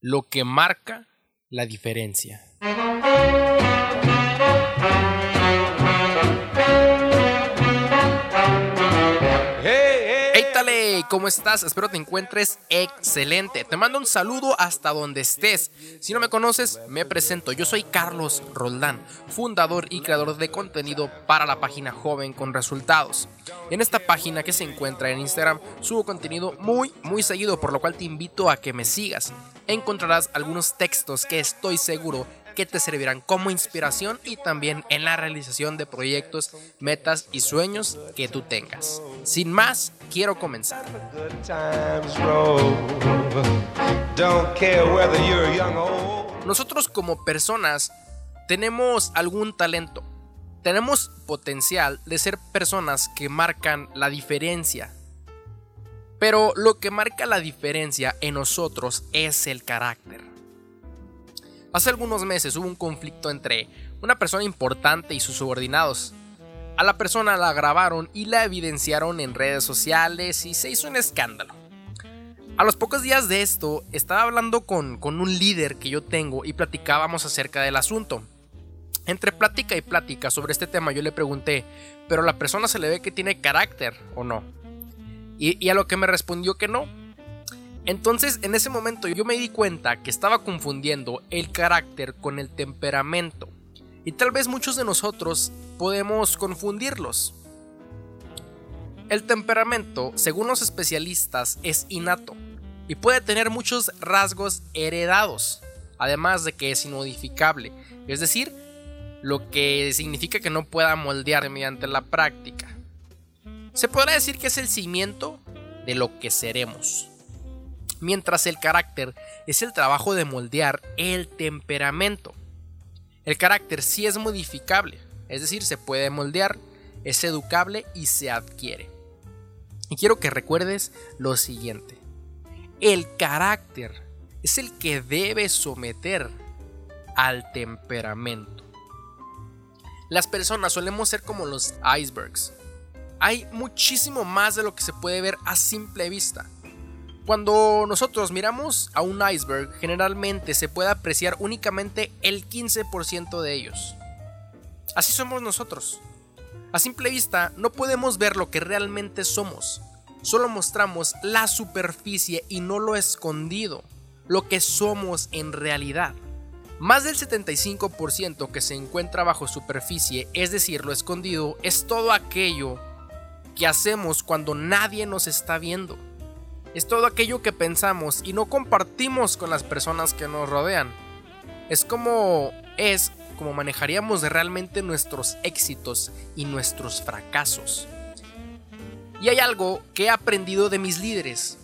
lo que marca la diferencia. ¿Cómo estás? Espero te encuentres excelente. Te mando un saludo hasta donde estés. Si no me conoces, me presento. Yo soy Carlos Roldán, fundador y creador de contenido para la página Joven con Resultados. En esta página que se encuentra en Instagram, subo contenido muy, muy seguido, por lo cual te invito a que me sigas. Encontrarás algunos textos que estoy seguro que te servirán como inspiración y también en la realización de proyectos, metas y sueños que tú tengas. Sin más, quiero comenzar. Nosotros como personas tenemos algún talento, tenemos potencial de ser personas que marcan la diferencia. Pero lo que marca la diferencia en nosotros es el carácter. Hace algunos meses hubo un conflicto entre una persona importante y sus subordinados. A la persona la grabaron y la evidenciaron en redes sociales y se hizo un escándalo. A los pocos días de esto, estaba hablando con, con un líder que yo tengo y platicábamos acerca del asunto. Entre plática y plática sobre este tema yo le pregunté, ¿pero la persona se le ve que tiene carácter o no? Y, y a lo que me respondió que no, entonces, en ese momento yo me di cuenta que estaba confundiendo el carácter con el temperamento. Y tal vez muchos de nosotros podemos confundirlos. El temperamento, según los especialistas, es innato y puede tener muchos rasgos heredados, además de que es inmodificable, es decir, lo que significa que no pueda moldear mediante la práctica. Se podrá decir que es el cimiento de lo que seremos mientras el carácter es el trabajo de moldear el temperamento. El carácter sí es modificable, es decir, se puede moldear, es educable y se adquiere. Y quiero que recuerdes lo siguiente. El carácter es el que debe someter al temperamento. Las personas solemos ser como los icebergs. Hay muchísimo más de lo que se puede ver a simple vista. Cuando nosotros miramos a un iceberg, generalmente se puede apreciar únicamente el 15% de ellos. Así somos nosotros. A simple vista no podemos ver lo que realmente somos. Solo mostramos la superficie y no lo escondido, lo que somos en realidad. Más del 75% que se encuentra bajo superficie, es decir, lo escondido, es todo aquello que hacemos cuando nadie nos está viendo es todo aquello que pensamos y no compartimos con las personas que nos rodean. Es como es como manejaríamos realmente nuestros éxitos y nuestros fracasos. Y hay algo que he aprendido de mis líderes,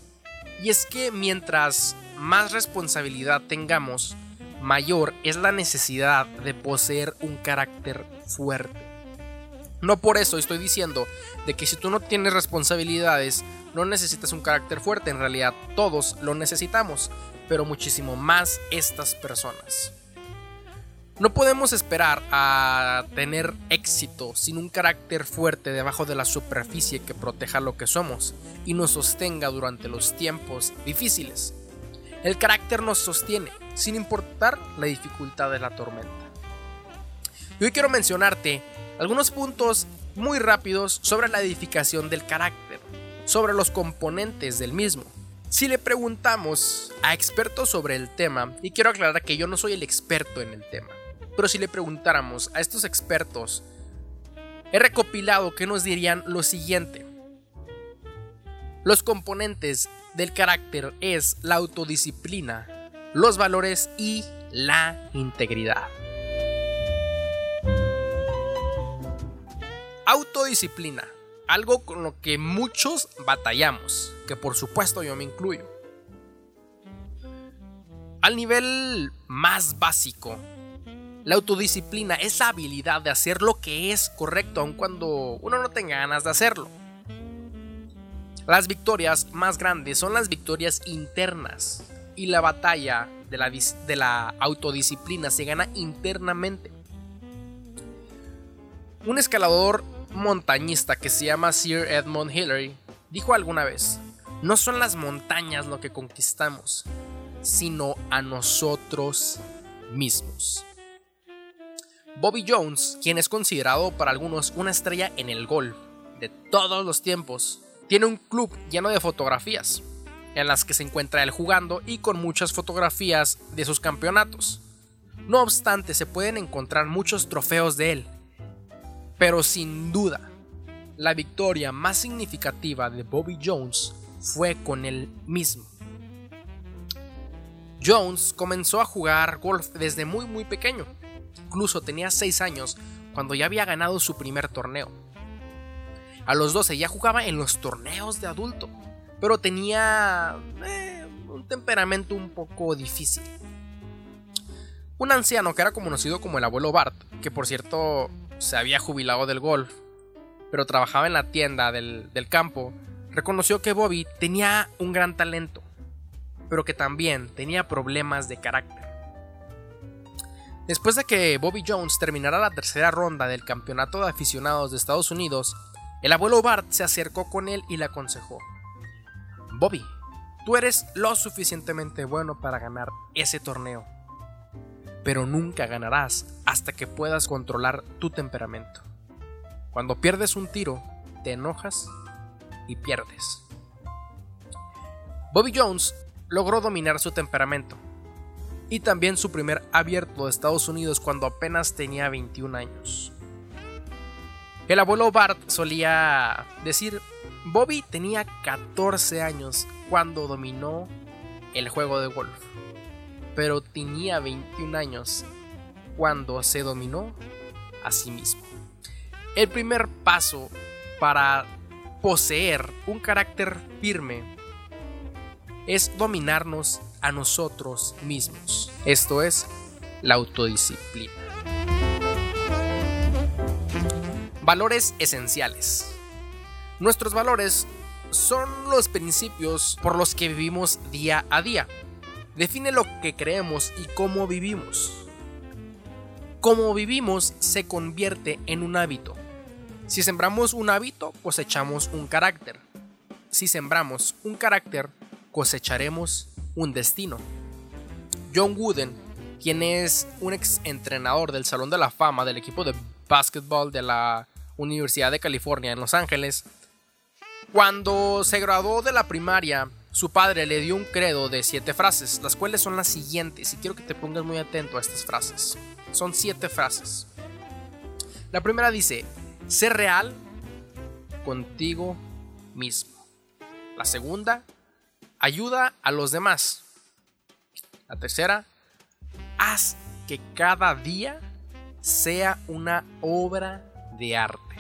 y es que mientras más responsabilidad tengamos, mayor es la necesidad de poseer un carácter fuerte. No por eso estoy diciendo de que si tú no tienes responsabilidades, no necesitas un carácter fuerte, en realidad todos lo necesitamos, pero muchísimo más estas personas. No podemos esperar a tener éxito sin un carácter fuerte debajo de la superficie que proteja lo que somos y nos sostenga durante los tiempos difíciles. El carácter nos sostiene, sin importar la dificultad de la tormenta. Y hoy quiero mencionarte algunos puntos muy rápidos sobre la edificación del carácter sobre los componentes del mismo. Si le preguntamos a expertos sobre el tema, y quiero aclarar que yo no soy el experto en el tema, pero si le preguntáramos a estos expertos, he recopilado que nos dirían lo siguiente. Los componentes del carácter es la autodisciplina, los valores y la integridad. Autodisciplina algo con lo que muchos batallamos, que por supuesto yo me incluyo. Al nivel más básico, la autodisciplina es la habilidad de hacer lo que es correcto aun cuando uno no tenga ganas de hacerlo. Las victorias más grandes son las victorias internas y la batalla de la, de la autodisciplina se gana internamente. Un escalador montañista que se llama Sir Edmund Hillary dijo alguna vez, no son las montañas lo que conquistamos, sino a nosotros mismos. Bobby Jones, quien es considerado para algunos una estrella en el golf de todos los tiempos, tiene un club lleno de fotografías, en las que se encuentra él jugando y con muchas fotografías de sus campeonatos. No obstante, se pueden encontrar muchos trofeos de él, pero sin duda, la victoria más significativa de Bobby Jones fue con él mismo. Jones comenzó a jugar golf desde muy muy pequeño. Incluso tenía 6 años cuando ya había ganado su primer torneo. A los 12 ya jugaba en los torneos de adulto, pero tenía eh, un temperamento un poco difícil. Un anciano que era conocido como el abuelo Bart, que por cierto se había jubilado del golf, pero trabajaba en la tienda del, del campo, reconoció que Bobby tenía un gran talento, pero que también tenía problemas de carácter. Después de que Bobby Jones terminara la tercera ronda del campeonato de aficionados de Estados Unidos, el abuelo Bart se acercó con él y le aconsejó, Bobby, tú eres lo suficientemente bueno para ganar ese torneo, pero nunca ganarás hasta que puedas controlar tu temperamento. Cuando pierdes un tiro, te enojas y pierdes. Bobby Jones logró dominar su temperamento y también su primer abierto de Estados Unidos cuando apenas tenía 21 años. El abuelo Bart solía decir, Bobby tenía 14 años cuando dominó el juego de golf, pero tenía 21 años cuando se dominó a sí mismo. El primer paso para poseer un carácter firme es dominarnos a nosotros mismos. Esto es la autodisciplina. Valores esenciales. Nuestros valores son los principios por los que vivimos día a día. Define lo que creemos y cómo vivimos. Cómo vivimos se convierte en un hábito. Si sembramos un hábito, cosechamos un carácter. Si sembramos un carácter, cosecharemos un destino. John Wooden, quien es un ex entrenador del Salón de la Fama del equipo de básquetbol de la Universidad de California en Los Ángeles, cuando se graduó de la primaria, su padre le dio un credo de siete frases, las cuales son las siguientes, y quiero que te pongas muy atento a estas frases. Son siete frases. La primera dice, sé real contigo mismo. La segunda, ayuda a los demás. La tercera, haz que cada día sea una obra de arte.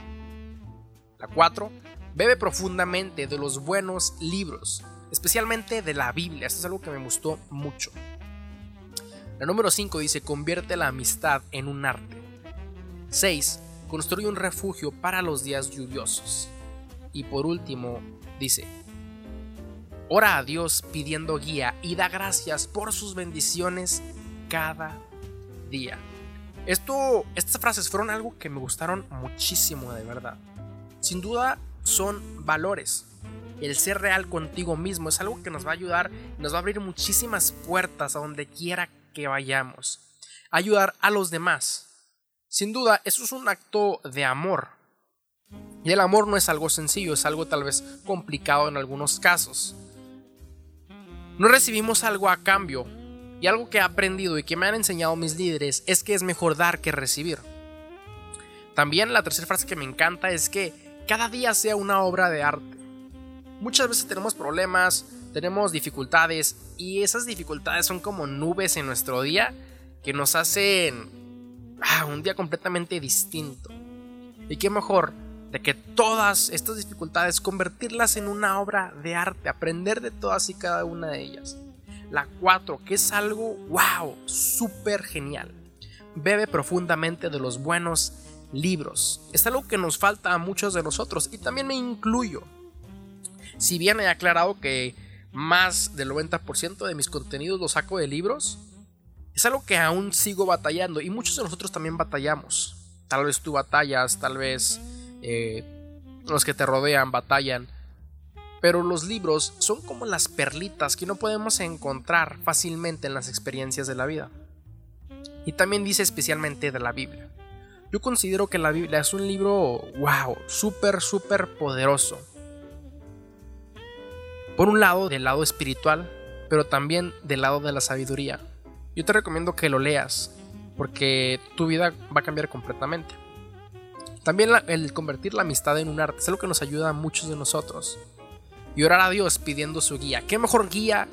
La cuatro, bebe profundamente de los buenos libros, especialmente de la Biblia. Esto es algo que me gustó mucho. La número 5 dice, convierte la amistad en un arte. 6. Construye un refugio para los días lluviosos. Y por último, dice, ora a Dios pidiendo guía y da gracias por sus bendiciones cada día. Esto, estas frases fueron algo que me gustaron muchísimo, de verdad. Sin duda, son valores. El ser real contigo mismo es algo que nos va a ayudar, nos va a abrir muchísimas puertas a donde quiera que vayamos. Ayudar a los demás. Sin duda, eso es un acto de amor. Y el amor no es algo sencillo, es algo tal vez complicado en algunos casos. No recibimos algo a cambio. Y algo que he aprendido y que me han enseñado mis líderes es que es mejor dar que recibir. También la tercera frase que me encanta es que cada día sea una obra de arte. Muchas veces tenemos problemas, tenemos dificultades y esas dificultades son como nubes en nuestro día que nos hacen ah, un día completamente distinto. Y qué mejor de que todas estas dificultades convertirlas en una obra de arte, aprender de todas y cada una de ellas. La 4, que es algo wow, súper genial. Bebe profundamente de los buenos libros. Es algo que nos falta a muchos de nosotros y también me incluyo. Si bien he aclarado que más del 90% de mis contenidos los saco de libros, es algo que aún sigo batallando y muchos de nosotros también batallamos. Tal vez tú batallas, tal vez eh, los que te rodean batallan. Pero los libros son como las perlitas que no podemos encontrar fácilmente en las experiencias de la vida. Y también dice especialmente de la Biblia. Yo considero que la Biblia es un libro, wow, súper, súper poderoso. Por un lado, del lado espiritual, pero también del lado de la sabiduría. Yo te recomiendo que lo leas, porque tu vida va a cambiar completamente. También el convertir la amistad en un arte es algo que nos ayuda a muchos de nosotros. Y orar a Dios pidiendo su guía. ¿Qué mejor guía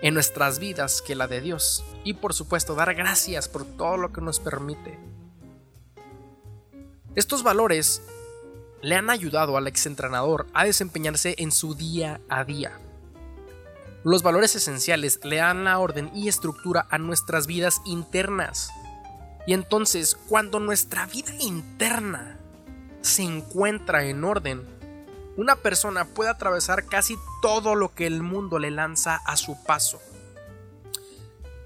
en nuestras vidas que la de Dios? Y por supuesto, dar gracias por todo lo que nos permite. Estos valores le han ayudado al exentrenador a desempeñarse en su día a día. Los valores esenciales le dan la orden y estructura a nuestras vidas internas. Y entonces, cuando nuestra vida interna se encuentra en orden, una persona puede atravesar casi todo lo que el mundo le lanza a su paso.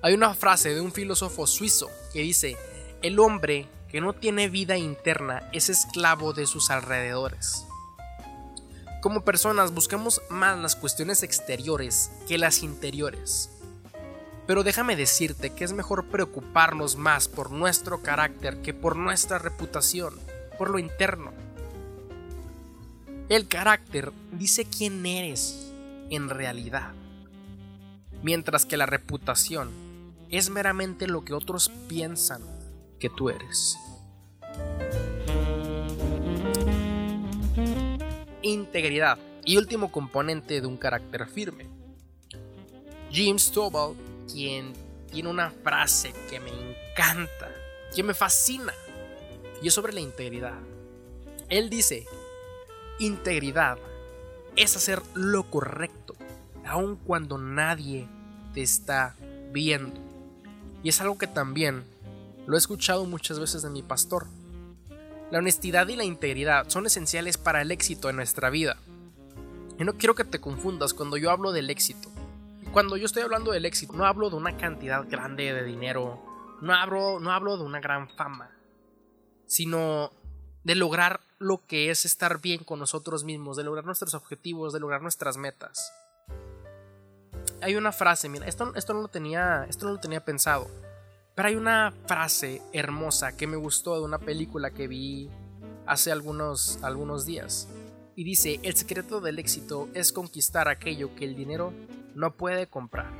Hay una frase de un filósofo suizo que dice, el hombre que no tiene vida interna es esclavo de sus alrededores. Como personas buscamos más las cuestiones exteriores que las interiores. Pero déjame decirte que es mejor preocuparnos más por nuestro carácter que por nuestra reputación, por lo interno. El carácter dice quién eres en realidad, mientras que la reputación es meramente lo que otros piensan que tú eres. Integridad y último componente de un carácter firme. James Stovall, quien tiene una frase que me encanta, que me fascina, y es sobre la integridad. Él dice, integridad es hacer lo correcto, aun cuando nadie te está viendo. Y es algo que también lo he escuchado muchas veces de mi pastor. La honestidad y la integridad son esenciales para el éxito en nuestra vida. Y no quiero que te confundas cuando yo hablo del éxito. Cuando yo estoy hablando del éxito, no hablo de una cantidad grande de dinero, no hablo, no hablo de una gran fama, sino de lograr lo que es estar bien con nosotros mismos, de lograr nuestros objetivos, de lograr nuestras metas. Hay una frase, mira, esto, esto, no, lo tenía, esto no lo tenía pensado. Pero hay una frase hermosa que me gustó de una película que vi hace algunos, algunos días. Y dice, el secreto del éxito es conquistar aquello que el dinero no puede comprar.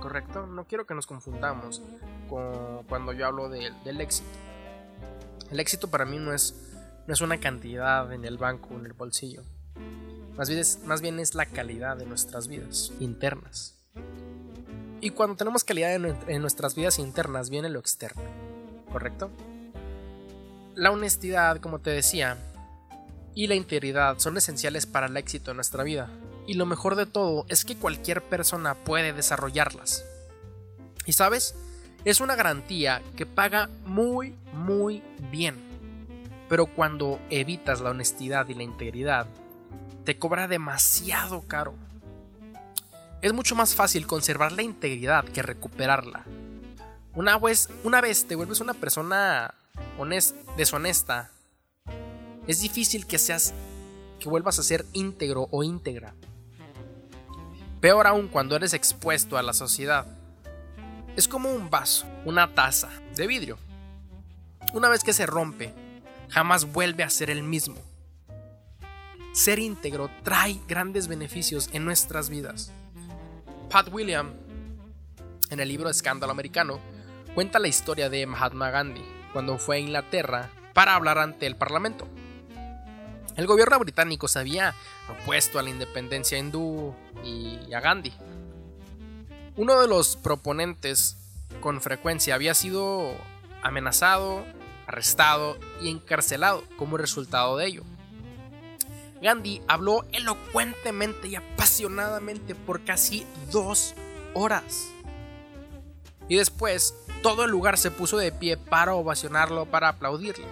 ¿Correcto? No quiero que nos confundamos con, cuando yo hablo del éxito. El éxito para mí no es, no es una cantidad en el banco, en el bolsillo. Más bien, más bien es la calidad de nuestras vidas internas. Y cuando tenemos calidad en, nuestras vidas internas, viene lo externo. ¿Correcto? La honestidad, como te decía, y la integridad son esenciales para el éxito en nuestra vida. Y lo mejor de todo es que cualquier persona puede desarrollarlas. Y sabes, es una garantía que paga muy, muy bien. Pero cuando evitas la honestidad y la integridad, te cobra demasiado caro. Es mucho más fácil conservar la integridad que recuperarla. Una vez, una vez te vuelves una persona deshonesta, es difícil que seas que vuelvas a ser íntegro o íntegra. Peor aún cuando eres expuesto a la sociedad. Es como un vaso, una taza de vidrio. Una vez que se rompe, jamás vuelve a ser el mismo. Ser íntegro trae grandes beneficios en nuestras vidas. Pat William, en el libro Escándalo Americano, cuenta la historia de Mahatma Gandhi cuando fue a Inglaterra para hablar ante el Parlamento. El gobierno británico se había opuesto a la independencia hindú y a Gandhi. Uno de los proponentes con frecuencia había sido amenazado, arrestado y encarcelado como resultado de ello. Gandhi habló elocuentemente y apasionadamente por casi dos horas. Y después todo el lugar se puso de pie para ovacionarlo, para aplaudirle.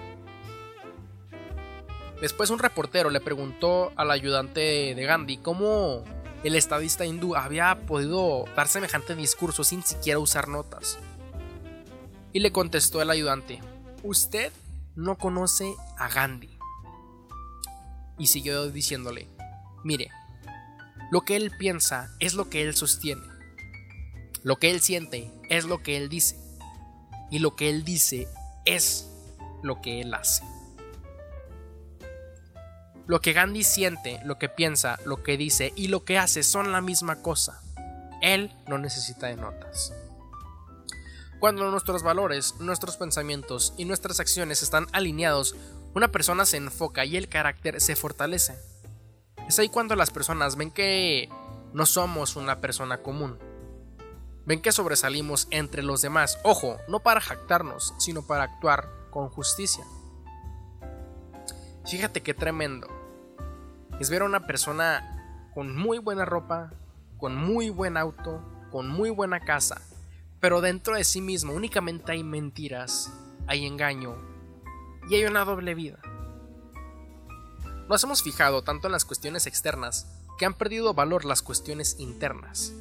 Después un reportero le preguntó al ayudante de Gandhi cómo el estadista hindú había podido dar semejante discurso sin siquiera usar notas. Y le contestó el ayudante, usted no conoce a Gandhi y siguió diciéndole, mire, Lo que él piensa es lo que él sostiene. Lo que él siente es lo que él dice. Y lo que él dice es lo que él hace. Lo que Gandhi siente, lo que piensa, lo que dice y lo que hace son la misma cosa. Él no necesita de notas. Cuando nuestros valores, nuestros pensamientos y nuestras acciones están alineados, una persona se enfoca y el carácter se fortalece. Es ahí cuando las personas ven que no somos una persona común. Ven que sobresalimos entre los demás. Ojo, no para jactarnos, sino para actuar con justicia. Fíjate qué tremendo. Es ver a una persona con muy buena ropa, con muy buen auto, con muy buena casa, pero dentro de sí mismo únicamente hay mentiras, hay engaño y hay una doble vida. Nos hemos fijado tanto en las cuestiones externas que han perdido valor las cuestiones internas.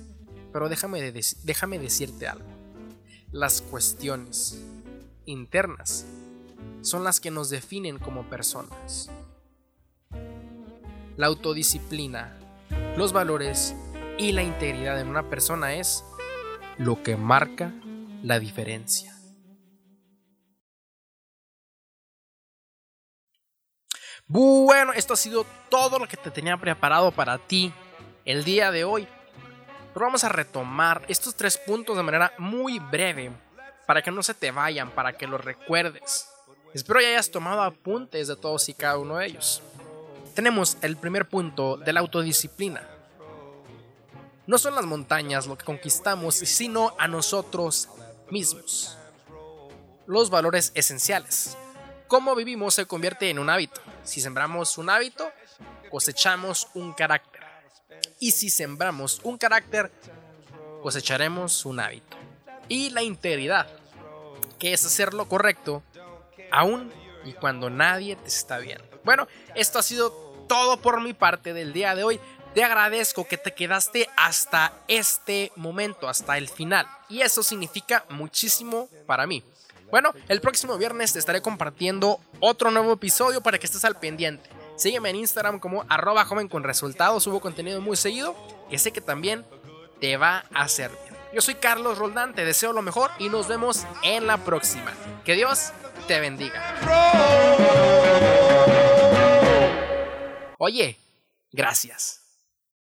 Pero déjame, déjame decirte algo. Las cuestiones internas son las que nos definen como personas. La autodisciplina, los valores y la integridad en una persona es lo que marca la diferencia. Bueno, esto ha sido todo lo que te tenía preparado para ti el día de hoy. Pero vamos a retomar estos tres puntos de manera muy breve para que no se te vayan, para que los recuerdes. Espero que hayas tomado apuntes de todos y cada uno de ellos. Tenemos el primer punto de la autodisciplina. No son las montañas lo que conquistamos, sino a nosotros mismos. Los valores esenciales. Cómo vivimos se convierte en un hábito. Si sembramos un hábito, cosechamos un carácter. Y si sembramos un carácter, cosecharemos un hábito. Y la integridad, que es hacer lo correcto, aún y cuando nadie te está viendo. Bueno, esto ha sido todo por mi parte del día de hoy. Te agradezco que te quedaste hasta este momento, hasta el final. Y eso significa muchísimo para mí. Bueno, el próximo viernes te estaré compartiendo otro nuevo episodio para que estés al pendiente. Sígueme en Instagram como arroba joven con resultados. Subo contenido muy seguido que sé que también te va a servir. Yo soy Carlos Roldán, te deseo lo mejor y nos vemos en la próxima. Que Dios te bendiga. Oye, gracias.